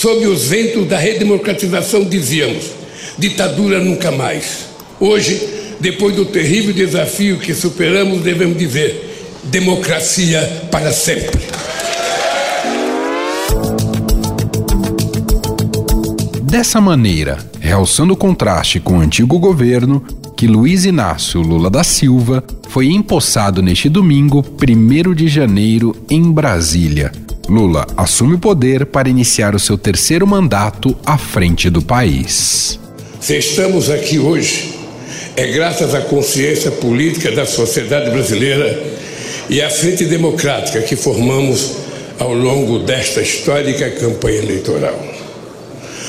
sob os ventos da redemocratização, dizíamos: ditadura nunca mais. Hoje, depois do terrível desafio que superamos, devemos dizer: democracia para sempre. Dessa maneira, realçando o contraste com o antigo governo, que Luiz Inácio Lula da Silva foi empossado neste domingo, 1 de janeiro, em Brasília. Lula assume o poder para iniciar o seu terceiro mandato à frente do país. Se estamos aqui hoje, é graças à consciência política da sociedade brasileira e à frente democrática que formamos ao longo desta histórica campanha eleitoral.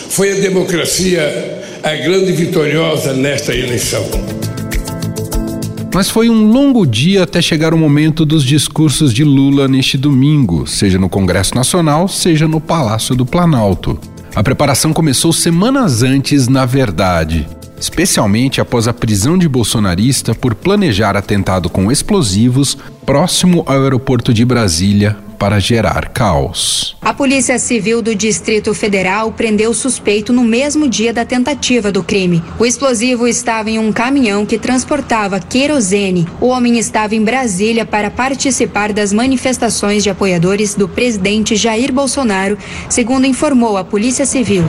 Foi a democracia a grande vitoriosa nesta eleição. Mas foi um longo dia até chegar o momento dos discursos de Lula neste domingo, seja no Congresso Nacional, seja no Palácio do Planalto. A preparação começou semanas antes, na verdade, especialmente após a prisão de bolsonarista por planejar atentado com explosivos próximo ao aeroporto de Brasília para gerar caos. A Polícia Civil do Distrito Federal prendeu o suspeito no mesmo dia da tentativa do crime. O explosivo estava em um caminhão que transportava querosene. O homem estava em Brasília para participar das manifestações de apoiadores do presidente Jair Bolsonaro, segundo informou a Polícia Civil.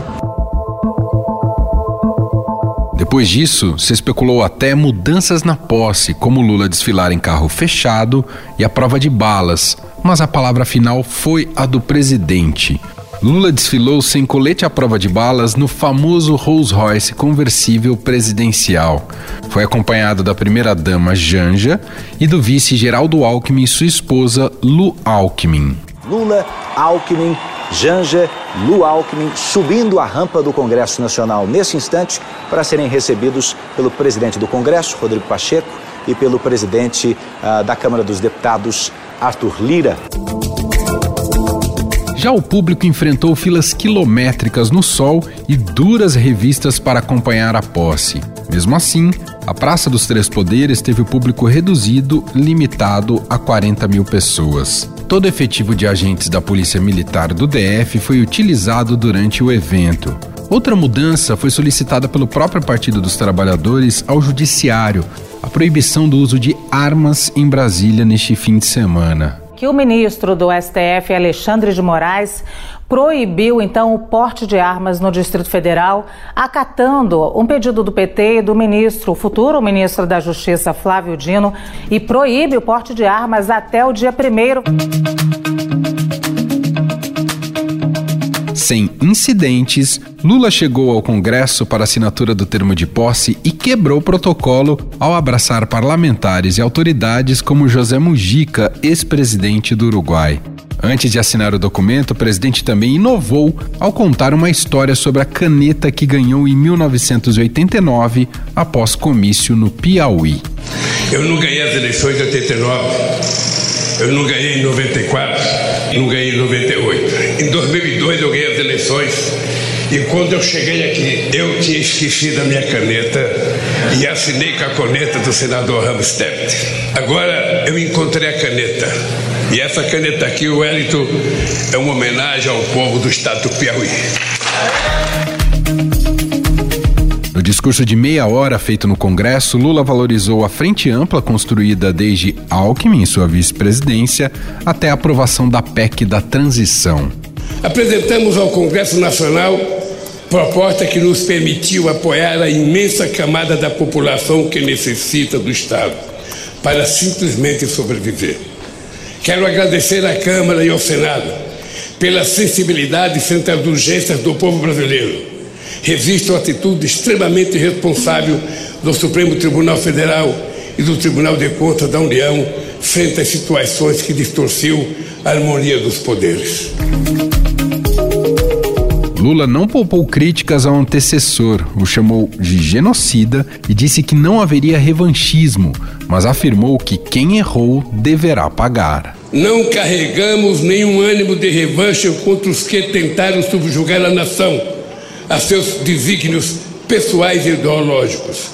Depois disso, se especulou até mudanças na posse, como Lula desfilar em carro fechado e a prova de balas, mas a palavra final foi a do presidente. Lula desfilou sem colete à prova de balas no famoso Rolls Royce conversível presidencial. Foi acompanhado da primeira-dama Janja e do vice Geraldo Alckmin e sua esposa Lu Alckmin. Lula, Alckmin, Janja, Lu Alckmin subindo a rampa do Congresso Nacional nesse instante para serem recebidos pelo presidente do Congresso, Rodrigo Pacheco, e pelo presidente uh, da Câmara dos Deputados, Arthur Lira. Já o público enfrentou filas quilométricas no sol e duras revistas para acompanhar a posse. Mesmo assim, a Praça dos Três Poderes teve o público reduzido, limitado a 40 mil pessoas. Todo efetivo de agentes da Polícia Militar do DF foi utilizado durante o evento. Outra mudança foi solicitada pelo próprio Partido dos Trabalhadores ao Judiciário, a proibição do uso de armas em Brasília neste fim de semana que o ministro do STF, Alexandre de Moraes, proibiu então o porte de armas no Distrito Federal, acatando um pedido do PT e do ministro, futuro ministro da Justiça, Flávio Dino, e proíbe o porte de armas até o dia primeiro. Sem incidentes, Lula chegou ao Congresso para assinatura do termo de posse e quebrou o protocolo ao abraçar parlamentares e autoridades como José Mujica, ex-presidente do Uruguai. Antes de assinar o documento, o presidente também inovou ao contar uma história sobre a caneta que ganhou em 1989 após comício no Piauí. Eu não ganhei as eleições de 89, eu não ganhei em 94, não ganhei em 98. Em 2002 eu ganhei eleições e quando eu cheguei aqui, eu tinha esquecido a minha caneta e assinei com a caneta do senador Ramos. Agora eu encontrei a caneta. E essa caneta aqui, o Wellington, é uma homenagem ao povo do estado do Piauí. No discurso de meia hora feito no Congresso, Lula valorizou a frente ampla construída desde Alckmin, sua vice-presidência, até a aprovação da PEC da transição. Apresentamos ao Congresso Nacional proposta que nos permitiu apoiar a imensa camada da população que necessita do Estado para simplesmente sobreviver. Quero agradecer à Câmara e ao Senado pela sensibilidade frente às urgências do povo brasileiro. Resisto à atitude extremamente irresponsável do Supremo Tribunal Federal e do Tribunal de Contas da União frente às situações que distorceu a harmonia dos poderes. Lula não poupou críticas ao antecessor, o chamou de genocida e disse que não haveria revanchismo, mas afirmou que quem errou deverá pagar. Não carregamos nenhum ânimo de revanche contra os que tentaram subjugar a nação a seus desígnios pessoais e ideológicos,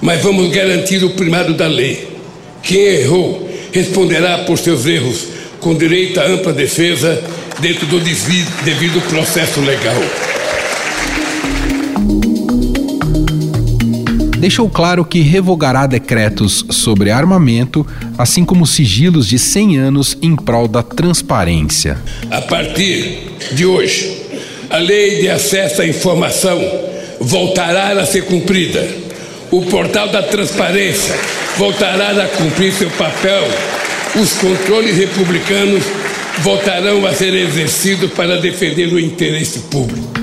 mas vamos garantir o primado da lei. Quem errou responderá por seus erros com direito à ampla defesa dentro do devido processo legal. deixou claro que revogará decretos sobre armamento, assim como sigilos de 100 anos em prol da transparência. A partir de hoje, a lei de acesso à informação voltará a ser cumprida. O portal da transparência voltará a cumprir seu papel. Os controles republicanos voltarão a ser exercidos para defender o interesse público.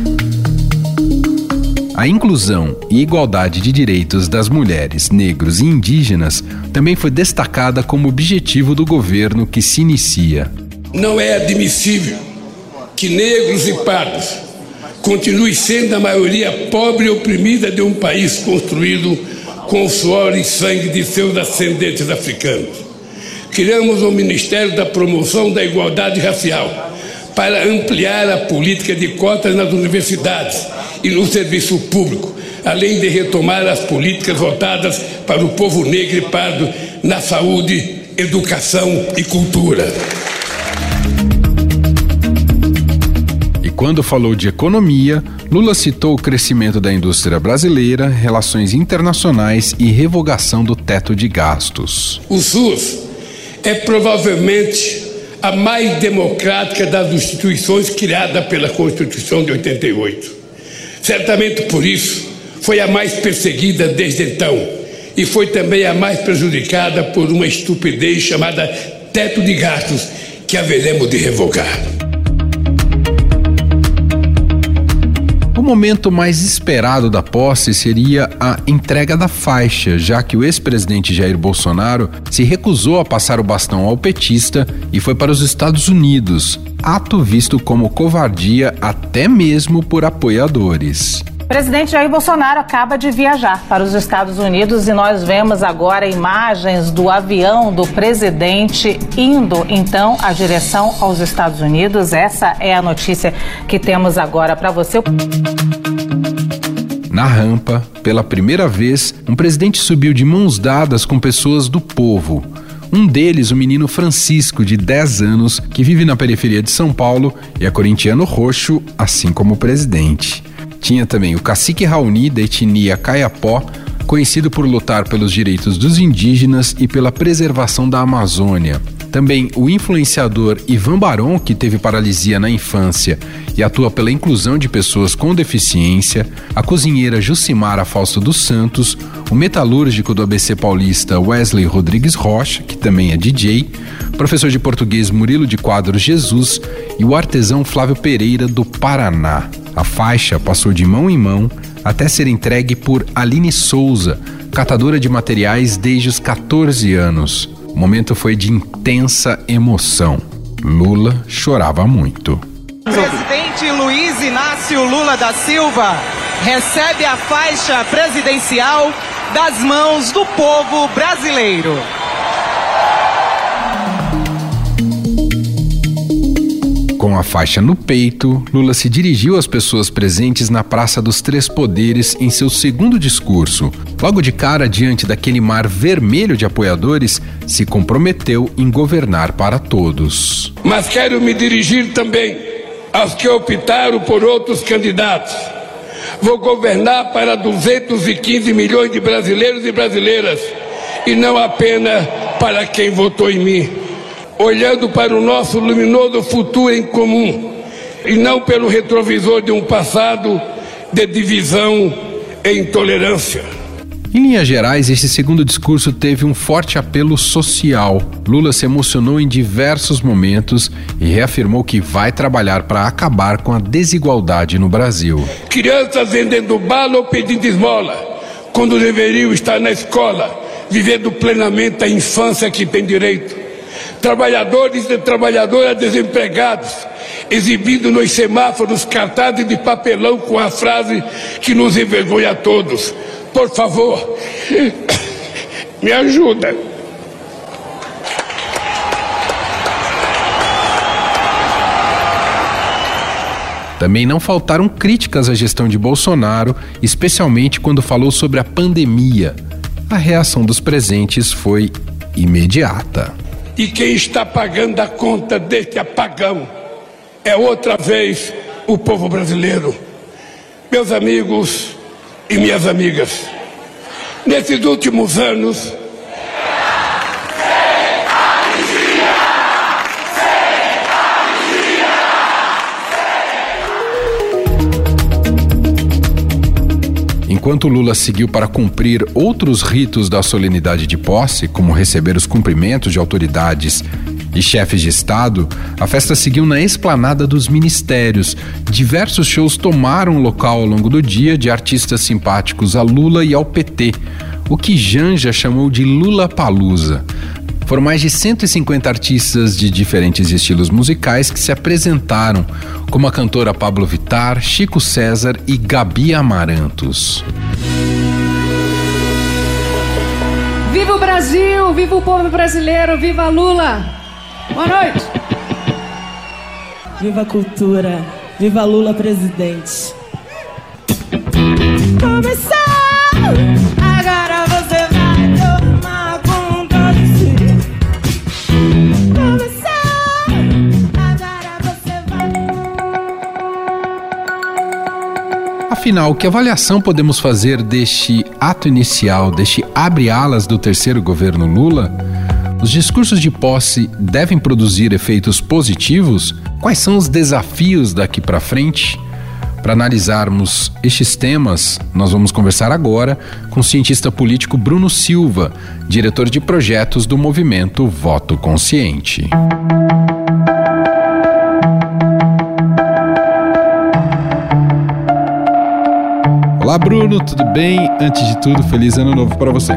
A inclusão e igualdade de direitos das mulheres, negros e indígenas também foi destacada como objetivo do governo que se inicia. Não é admissível que negros e pardos continuem sendo a maioria pobre e oprimida de um país construído com o suor e sangue de seus ascendentes africanos. Criamos o Ministério da Promoção da Igualdade Racial para ampliar a política de cotas nas universidades e no serviço público, além de retomar as políticas voltadas para o povo negro e pardo na saúde, educação e cultura. E quando falou de economia, Lula citou o crescimento da indústria brasileira, relações internacionais e revogação do teto de gastos. O SUS é provavelmente a mais democrática das instituições criada pela Constituição de 88. Certamente por isso foi a mais perseguida desde então e foi também a mais prejudicada por uma estupidez chamada teto de gastos que haveremos de revogar. O momento mais esperado da posse seria a entrega da faixa, já que o ex-presidente Jair Bolsonaro se recusou a passar o bastão ao petista e foi para os Estados Unidos, ato visto como covardia até mesmo por apoiadores. Presidente Jair Bolsonaro acaba de viajar para os Estados Unidos e nós vemos agora imagens do avião do presidente indo então à direção aos Estados Unidos. Essa é a notícia que temos agora para você. Na rampa, pela primeira vez, um presidente subiu de mãos dadas com pessoas do povo. Um deles, o menino Francisco, de 10 anos, que vive na periferia de São Paulo e é corintiano roxo, assim como o presidente. Tinha também o cacique Raoni, da etnia Caiapó, conhecido por lutar pelos direitos dos indígenas e pela preservação da Amazônia. Também o influenciador Ivan Baron, que teve paralisia na infância e atua pela inclusão de pessoas com deficiência, a cozinheira Jucimara Fausto dos Santos, o metalúrgico do ABC paulista Wesley Rodrigues Rocha, que também é DJ, professor de português Murilo de Quadros Jesus e o artesão Flávio Pereira do Paraná. A faixa passou de mão em mão até ser entregue por Aline Souza, catadora de materiais desde os 14 anos. O momento foi de intensa emoção. Lula chorava muito. Presidente Luiz Inácio Lula da Silva recebe a faixa presidencial das mãos do povo brasileiro. Com a faixa no peito, Lula se dirigiu às pessoas presentes na Praça dos Três Poderes em seu segundo discurso. Logo de cara, diante daquele mar vermelho de apoiadores, se comprometeu em governar para todos. Mas quero me dirigir também aos que optaram por outros candidatos. Vou governar para 215 milhões de brasileiros e brasileiras e não apenas para quem votou em mim olhando para o nosso luminoso futuro em comum e não pelo retrovisor de um passado de divisão e intolerância. Em linhas gerais, esse segundo discurso teve um forte apelo social. Lula se emocionou em diversos momentos e reafirmou que vai trabalhar para acabar com a desigualdade no Brasil. Crianças vendendo bala ou pedindo esmola, quando deveriam estar na escola, vivendo plenamente a infância que tem direito trabalhadores e trabalhadoras desempregados, exibindo nos semáforos cartazes de papelão com a frase que nos envergonha a todos. Por favor, me ajuda. Também não faltaram críticas à gestão de Bolsonaro, especialmente quando falou sobre a pandemia. A reação dos presentes foi imediata. E quem está pagando a conta deste apagão é outra vez o povo brasileiro. Meus amigos e minhas amigas, nesses últimos anos, Enquanto Lula seguiu para cumprir outros ritos da solenidade de posse, como receber os cumprimentos de autoridades e chefes de Estado, a festa seguiu na esplanada dos ministérios. Diversos shows tomaram local ao longo do dia de artistas simpáticos a Lula e ao PT, o que Janja chamou de Lula Palusa. Foram mais de 150 artistas de diferentes estilos musicais que se apresentaram, como a cantora Pablo Vitar, Chico César e Gabi Amarantos. Viva o Brasil! Viva o povo brasileiro! Viva Lula! Boa noite! Viva a cultura! Viva Lula presidente! Começou! Afinal, que avaliação podemos fazer deste ato inicial, deste abre-alas do terceiro governo Lula? Os discursos de posse devem produzir efeitos positivos? Quais são os desafios daqui para frente? Para analisarmos estes temas, nós vamos conversar agora com o cientista político Bruno Silva, diretor de projetos do movimento Voto Consciente. Olá, Bruno, tudo bem? Antes de tudo, feliz ano novo para você.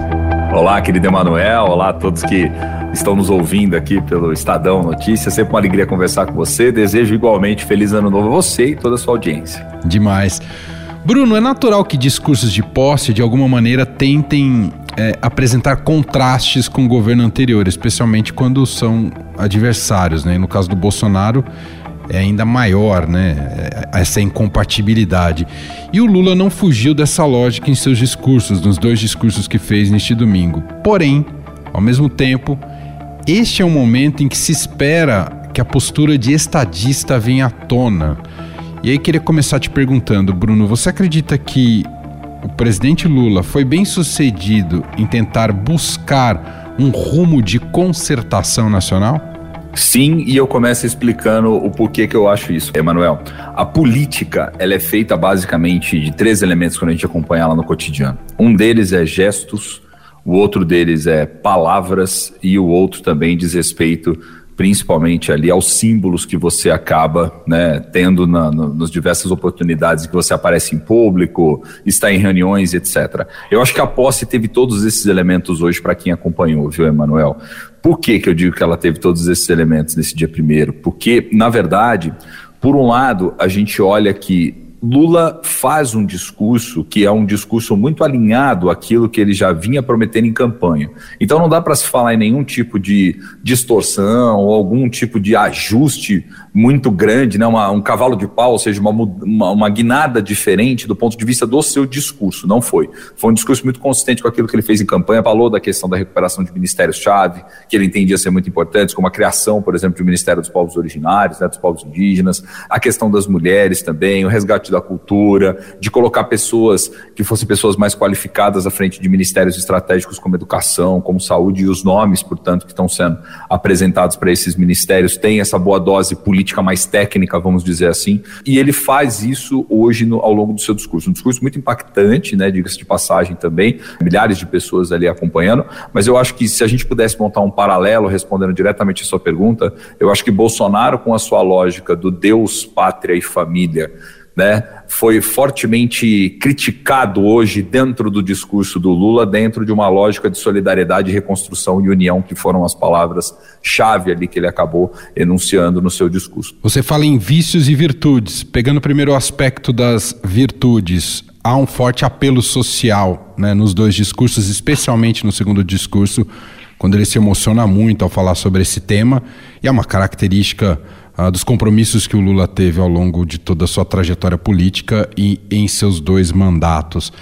Olá, querido Emanuel. Olá a todos que estão nos ouvindo aqui pelo Estadão Notícias. Sempre uma alegria conversar com você. Desejo igualmente feliz ano novo a você e toda a sua audiência. Demais. Bruno, é natural que discursos de posse, de alguma maneira, tentem é, apresentar contrastes com o governo anterior, especialmente quando são adversários. Né? No caso do Bolsonaro, é ainda maior, né? É, essa incompatibilidade. E o Lula não fugiu dessa lógica em seus discursos, nos dois discursos que fez neste domingo. Porém, ao mesmo tempo, este é um momento em que se espera que a postura de estadista venha à tona. E aí queria começar te perguntando, Bruno, você acredita que o presidente Lula foi bem sucedido em tentar buscar um rumo de concertação nacional? Sim, e eu começo explicando o porquê que eu acho isso. Emanuel, a política ela é feita basicamente de três elementos quando a gente acompanha ela no cotidiano. Um deles é gestos, o outro deles é palavras e o outro também diz respeito principalmente ali aos símbolos que você acaba né, tendo na, no, nas diversas oportunidades que você aparece em público, está em reuniões, etc. Eu acho que a posse teve todos esses elementos hoje para quem acompanhou, viu, Emanuel? Por que, que eu digo que ela teve todos esses elementos nesse dia primeiro? Porque, na verdade, por um lado, a gente olha que Lula faz um discurso que é um discurso muito alinhado àquilo que ele já vinha prometendo em campanha. Então não dá para se falar em nenhum tipo de distorção ou algum tipo de ajuste muito grande, né? Uma, um cavalo de pau, ou seja, uma, uma, uma, guinada diferente do ponto de vista do seu discurso. Não foi. Foi um discurso muito consistente com aquilo que ele fez em campanha, falou da questão da recuperação de ministérios-chave, que ele entendia ser muito importantes, como a criação, por exemplo, do Ministério dos Povos Originários, né, dos povos indígenas, a questão das mulheres também, o resgate da cultura, de colocar pessoas que fossem pessoas mais qualificadas à frente de ministérios estratégicos como educação, como saúde, e os nomes, portanto, que estão sendo apresentados para esses ministérios têm essa boa dose política mais técnica, vamos dizer assim, e ele faz isso hoje no, ao longo do seu discurso. Um discurso muito impactante, né, diga-se de passagem também, milhares de pessoas ali acompanhando, mas eu acho que se a gente pudesse montar um paralelo, respondendo diretamente a sua pergunta, eu acho que Bolsonaro, com a sua lógica do Deus, pátria e família, né, foi fortemente criticado hoje dentro do discurso do Lula, dentro de uma lógica de solidariedade, reconstrução e união, que foram as palavras-chave ali que ele acabou enunciando no seu discurso. Você fala em vícios e virtudes. Pegando primeiro o aspecto das virtudes, há um forte apelo social né, nos dois discursos, especialmente no segundo discurso, quando ele se emociona muito ao falar sobre esse tema, e é uma característica ah, dos compromissos que o Lula teve ao longo de toda a sua trajetória política e em seus dois mandatos.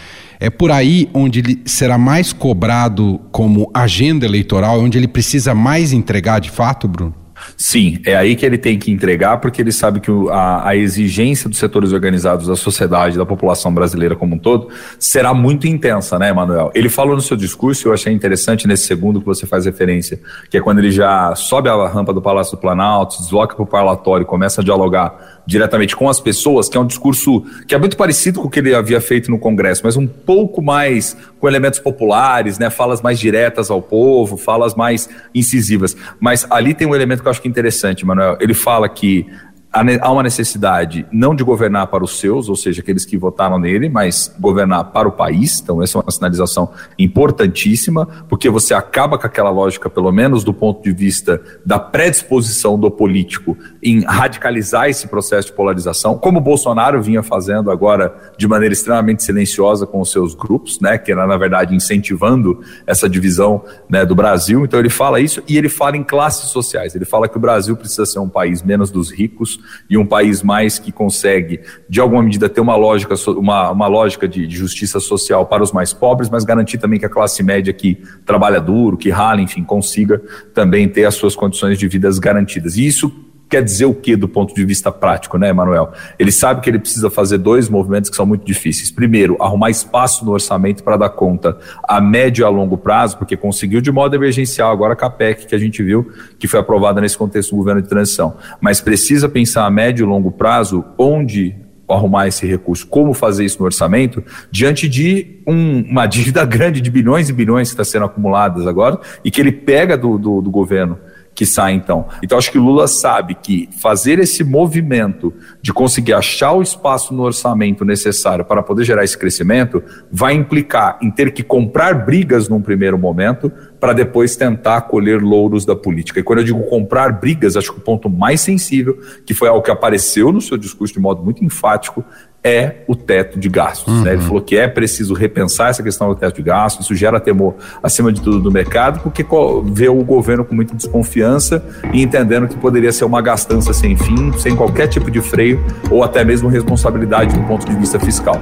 É por aí onde ele será mais cobrado como agenda eleitoral, onde ele precisa mais entregar de fato, Bruno? Sim, é aí que ele tem que entregar, porque ele sabe que a, a, exigência dos setores organizados da sociedade, da população brasileira como um todo, será muito intensa, né, Emanuel? Ele falou no seu discurso, eu achei interessante nesse segundo que você faz referência, que é quando ele já sobe a rampa do Palácio do Planalto, desloca para o parlatório, começa a dialogar diretamente com as pessoas, que é um discurso que é muito parecido com o que ele havia feito no Congresso, mas um pouco mais com elementos populares, né, falas mais diretas ao povo, falas mais incisivas. Mas ali tem um elemento que eu acho que é interessante, Manuel. Ele fala que há uma necessidade não de governar para os seus, ou seja, aqueles que votaram nele, mas governar para o país. Então, essa é uma sinalização importantíssima, porque você acaba com aquela lógica, pelo menos do ponto de vista da predisposição do político em radicalizar esse processo de polarização, como o Bolsonaro vinha fazendo agora de maneira extremamente silenciosa com os seus grupos, né, que era, na verdade, incentivando essa divisão né, do Brasil. Então, ele fala isso e ele fala em classes sociais. Ele fala que o Brasil precisa ser um país menos dos ricos e um país mais que consegue, de alguma medida, ter uma lógica, uma, uma lógica de, de justiça social para os mais pobres, mas garantir também que a classe média que trabalha duro, que rala, enfim, consiga também ter as suas condições de vidas garantidas. E isso quer dizer o que do ponto de vista prático, né, Emanuel? Ele sabe que ele precisa fazer dois movimentos que são muito difíceis. Primeiro, arrumar espaço no orçamento para dar conta a médio e a longo prazo, porque conseguiu de modo emergencial agora a CAPEC, que a gente viu que foi aprovada nesse contexto do governo de transição. Mas precisa pensar a médio e longo prazo onde arrumar esse recurso, como fazer isso no orçamento, diante de um, uma dívida grande de bilhões e bilhões que está sendo acumuladas agora e que ele pega do, do, do governo que sai então. Então acho que Lula sabe que fazer esse movimento de conseguir achar o espaço no orçamento necessário para poder gerar esse crescimento vai implicar em ter que comprar brigas num primeiro momento para depois tentar colher louros da política. E quando eu digo comprar brigas, acho que o ponto mais sensível, que foi algo que apareceu no seu discurso de modo muito enfático, é o teto de gastos. Uhum. Né? Ele uhum. falou que é preciso repensar essa questão do teto de gastos, isso gera temor, acima de tudo, do mercado, porque vê o governo com muita desconfiança e entendendo que poderia ser uma gastança sem fim, sem qualquer tipo de freio ou até mesmo responsabilidade do ponto de vista fiscal.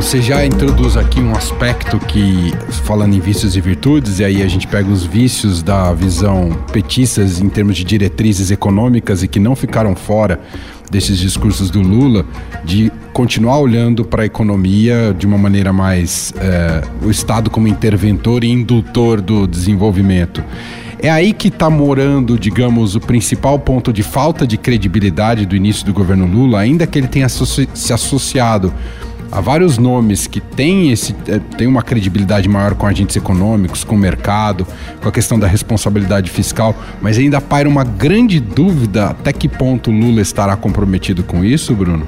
Você já introduz aqui um aspecto que, falando em vícios e virtudes, e aí a gente pega os vícios da visão petistas em termos de diretrizes econômicas e que não ficaram fora desses discursos do Lula, de continuar olhando para a economia de uma maneira mais. É, o Estado como interventor e indutor do desenvolvimento. É aí que está morando, digamos, o principal ponto de falta de credibilidade do início do governo Lula, ainda que ele tenha se associado há vários nomes que têm, esse, é, têm uma credibilidade maior com agentes econômicos, com o mercado, com a questão da responsabilidade fiscal, mas ainda paira uma grande dúvida até que ponto Lula estará comprometido com isso, Bruno?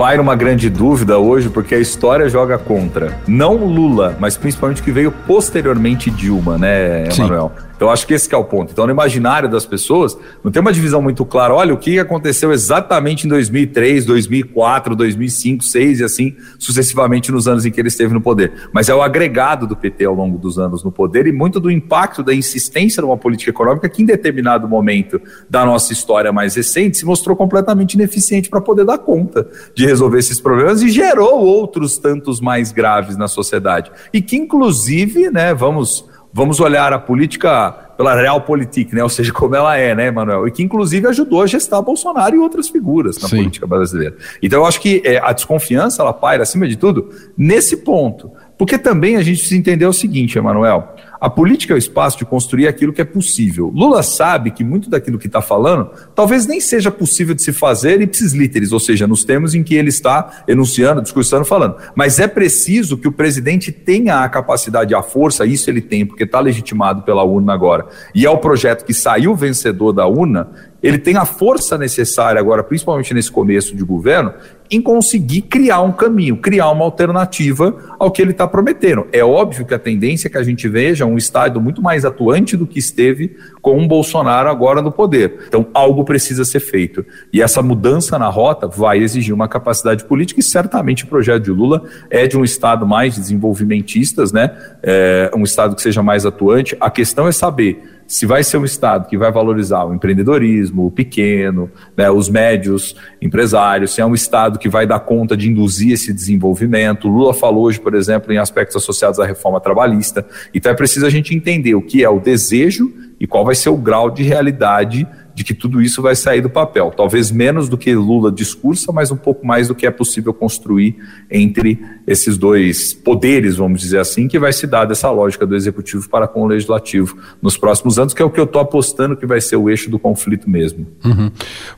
paira uma grande dúvida hoje, porque a história joga contra. Não Lula, mas principalmente que veio posteriormente Dilma, né, Emanuel? Então, acho que esse é o ponto. Então, no imaginário das pessoas, não tem uma divisão muito clara. Olha, o que aconteceu exatamente em 2003, 2004, 2005, 2006 e assim sucessivamente nos anos em que ele esteve no poder. Mas é o agregado do PT ao longo dos anos no poder e muito do impacto da insistência numa política econômica que, em determinado momento da nossa história mais recente, se mostrou completamente ineficiente para poder dar conta de resolver esses problemas e gerou outros tantos mais graves na sociedade. E que, inclusive, né, vamos vamos olhar a política pela realpolitik, né? Ou seja, como ela é, né, Manuel? E que inclusive ajudou a gestar Bolsonaro e outras figuras na Sim. política brasileira. Então eu acho que é, a desconfiança ela paira acima de tudo nesse ponto, porque também a gente precisa entender o seguinte, Emanuel. A política é o espaço de construir aquilo que é possível. Lula sabe que muito daquilo que está falando talvez nem seja possível de se fazer ipsis literis, ou seja, nos termos em que ele está enunciando, discursando, falando. Mas é preciso que o presidente tenha a capacidade a força, isso ele tem, porque está legitimado pela urna agora. E é o projeto que saiu vencedor da urna, ele tem a força necessária agora, principalmente nesse começo de governo, em conseguir criar um caminho, criar uma alternativa ao que ele está prometendo. É óbvio que a tendência é que a gente veja um Estado muito mais atuante do que esteve com o Bolsonaro agora no poder. Então, algo precisa ser feito. E essa mudança na rota vai exigir uma capacidade política e certamente o projeto de Lula é de um Estado mais desenvolvimentistas, né? É, um Estado que seja mais atuante. A questão é saber se vai ser um Estado que vai valorizar o empreendedorismo, o pequeno, né, os médios empresários, se é um Estado que vai dar conta de induzir esse desenvolvimento. O Lula falou hoje, por exemplo, em aspectos associados à reforma trabalhista. Então é preciso a gente entender o que é o desejo e qual vai ser o grau de realidade de que tudo isso vai sair do papel. Talvez menos do que Lula discursa, mas um pouco mais do que é possível construir entre esses dois poderes, vamos dizer assim, que vai se dar dessa lógica do executivo para com o legislativo nos próximos anos, que é o que eu estou apostando que vai ser o eixo do conflito mesmo. Uhum.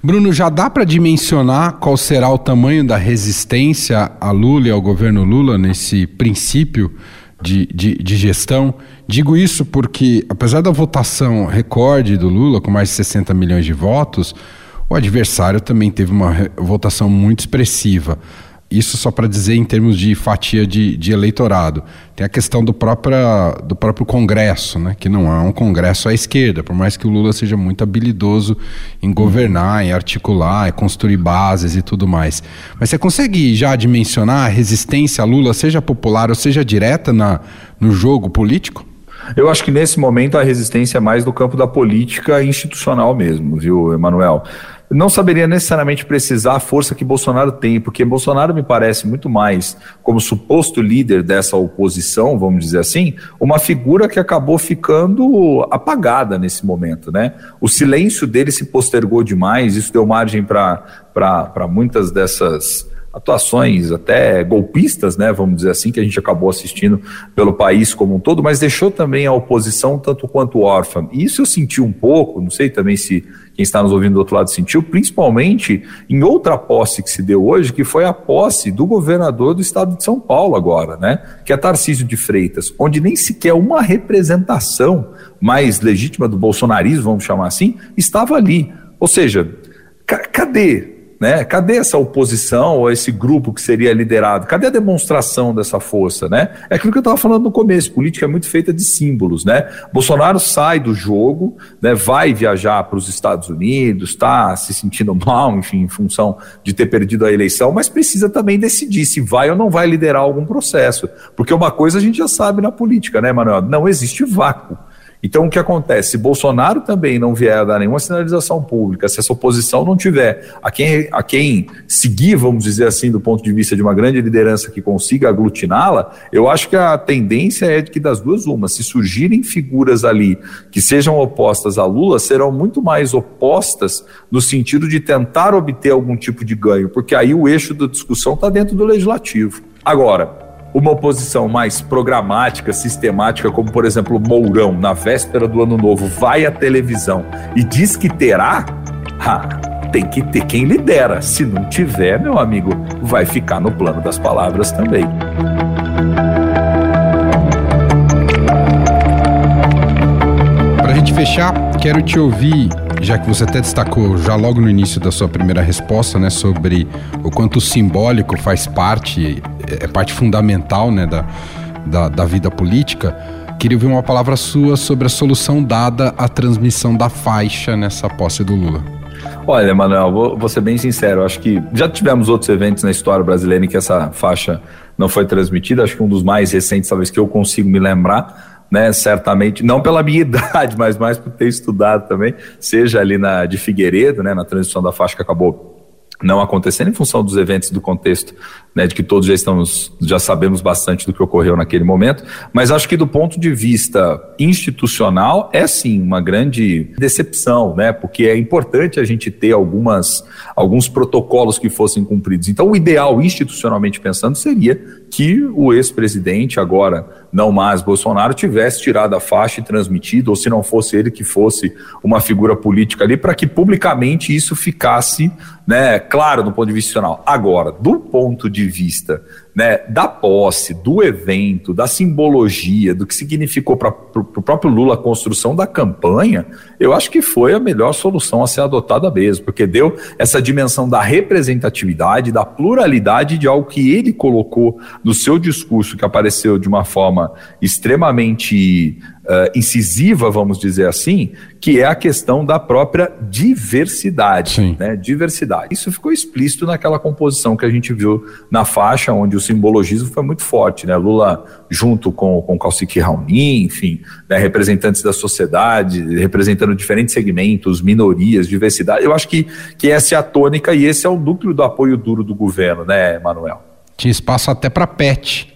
Bruno, já dá para dimensionar qual será o tamanho da resistência a Lula e ao governo Lula nesse princípio? de, de, de, gestão. Digo isso porque, apesar da votação recorde do Lula, com mais de 60 milhões de votos, o adversário também teve uma votação muito expressiva. Isso só para dizer em termos de fatia de, de, eleitorado. Tem a questão do, própria, do próprio Congresso, né? que não é um Congresso à esquerda, por mais que o Lula seja muito habilidoso em governar, em articular, em construir bases e tudo mais. Mas você consegue já dimensionar a resistência a Lula, seja popular ou seja direta, na, no jogo político? Eu acho que nesse momento a resistência é mais do campo da política institucional mesmo, viu, Emanuel? não saberia necessariamente precisar a força que Bolsonaro tem, porque Bolsonaro me parece muito mais como suposto líder dessa oposição, vamos dizer assim, uma figura que acabou ficando apagada nesse momento, né? O silêncio dele se postergou demais, isso deu margem para muitas dessas atuações até golpistas, né, vamos dizer assim, que a gente acabou assistindo pelo país como um todo, mas deixou também a oposição tanto quanto órfã. E isso eu senti um pouco, não sei também se quem está nos ouvindo do outro lado sentiu, principalmente em outra posse que se deu hoje, que foi a posse do governador do estado de São Paulo agora, né, que é Tarcísio de Freitas, onde nem sequer uma representação mais legítima do bolsonarismo, vamos chamar assim, estava ali. Ou seja, cadê né? Cadê essa oposição ou esse grupo que seria liderado? Cadê a demonstração dessa força? Né? É aquilo que eu estava falando no começo: política é muito feita de símbolos. Né? Bolsonaro sai do jogo, né? vai viajar para os Estados Unidos, está se sentindo mal, enfim, em função de ter perdido a eleição, mas precisa também decidir se vai ou não vai liderar algum processo. Porque uma coisa a gente já sabe na política, né, Manuel? Não existe vácuo. Então, o que acontece? Se Bolsonaro também não vier a dar nenhuma sinalização pública, se essa oposição não tiver a quem, a quem seguir, vamos dizer assim, do ponto de vista de uma grande liderança que consiga aglutiná-la, eu acho que a tendência é de que das duas uma, se surgirem figuras ali que sejam opostas a Lula, serão muito mais opostas no sentido de tentar obter algum tipo de ganho, porque aí o eixo da discussão está dentro do legislativo. Agora, uma oposição mais programática, sistemática, como por exemplo Mourão, na véspera do ano novo, vai à televisão e diz que terá, tem que ter quem lidera. Se não tiver, meu amigo, vai ficar no plano das palavras também. Para a gente fechar, quero te ouvir já que você até destacou já logo no início da sua primeira resposta, né, sobre o quanto o simbólico faz parte, é parte fundamental, né, da, da, da vida política, queria ouvir uma palavra sua sobre a solução dada à transmissão da faixa nessa posse do Lula. Olha, Manuel, vou, vou ser bem sincero, acho que já tivemos outros eventos na história brasileira em que essa faixa não foi transmitida, acho que um dos mais recentes, talvez que eu consigo me lembrar, né, certamente, não pela minha idade, mas mais por ter estudado também, seja ali na de Figueiredo, né, na transição da faixa que acabou não acontecendo em função dos eventos do contexto, né, de que todos já estamos, já sabemos bastante do que ocorreu naquele momento, mas acho que do ponto de vista institucional é sim uma grande decepção, né, porque é importante a gente ter algumas, alguns protocolos que fossem cumpridos. Então, o ideal institucionalmente pensando seria que o ex-presidente, agora não mais Bolsonaro, tivesse tirado a faixa e transmitido, ou se não fosse ele que fosse uma figura política ali, para que publicamente isso ficasse né, claro do ponto de vista institucional. Agora, do ponto de vista né, da posse, do evento, da simbologia, do que significou para o próprio Lula a construção da campanha, eu acho que foi a melhor solução a ser adotada mesmo, porque deu essa dimensão da representatividade, da pluralidade de algo que ele colocou no seu discurso, que apareceu de uma forma extremamente uh, incisiva, vamos dizer assim, que é a questão da própria diversidade. Né? Diversidade. Isso ficou explícito naquela composição que a gente viu na faixa, onde o simbologismo foi muito forte. Né? Lula junto com, com Kautsky Raoni, enfim, né? representantes da sociedade, representando diferentes segmentos, minorias, diversidade. Eu acho que, que essa é a tônica e esse é o núcleo do apoio duro do governo, né, Manuel? Tinha espaço até para pet.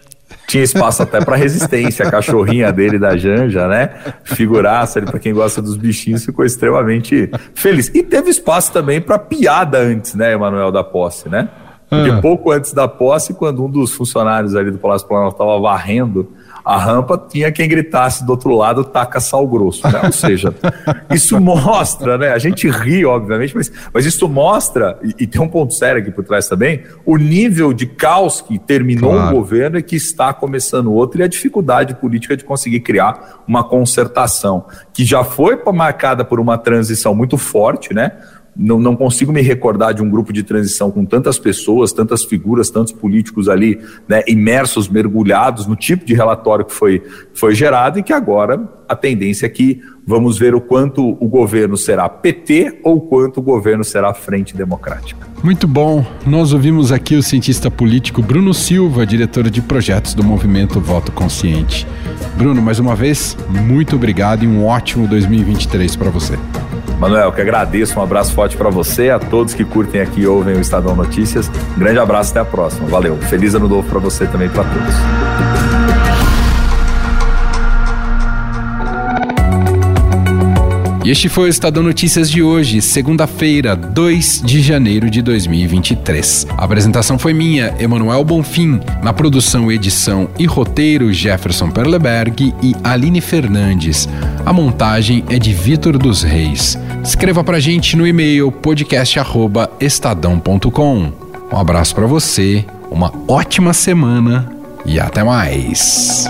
Tinha espaço até para resistência, a cachorrinha dele da Janja, né? Figuraça ali para quem gosta dos bichinhos, ficou extremamente feliz. E teve espaço também para piada antes, né, Emanuel da posse, né? Porque ah. pouco antes da posse, quando um dos funcionários ali do Palácio Planalto estava varrendo a rampa tinha quem gritasse do outro lado, taca sal grosso. Né? Ou seja, isso mostra, né? A gente ri, obviamente, mas, mas isso mostra, e, e, tem um ponto sério aqui por trás também, o nível de caos que terminou claro. um governo e que está começando outro, e a dificuldade política de conseguir criar uma concertação, que já foi marcada por uma transição muito forte, né? Não, não consigo me recordar de um grupo de transição com tantas pessoas, tantas figuras, tantos políticos ali né, imersos, mergulhados no tipo de relatório que foi, foi gerado e que agora a tendência é que vamos ver o quanto o governo será PT ou quanto o governo será Frente Democrática. Muito bom. Nós ouvimos aqui o cientista político Bruno Silva, diretor de projetos do movimento Voto Consciente. Bruno, mais uma vez, muito obrigado e um ótimo 2023 para você. Manuel, que agradeço, um abraço forte para você, a todos que curtem aqui e ouvem o Estadão Notícias. Um grande abraço, até a próxima. Valeu. Feliz ano novo para você também para todos. E este foi o Estadão Notícias de hoje, segunda-feira, 2 de janeiro de 2023. A apresentação foi minha, Emanuel Bonfim. Na produção, edição e roteiro, Jefferson Perleberg e Aline Fernandes. A montagem é de Vitor dos Reis. Escreva pra gente no e-mail podcast@estadão.com. Um abraço para você, uma ótima semana e até mais.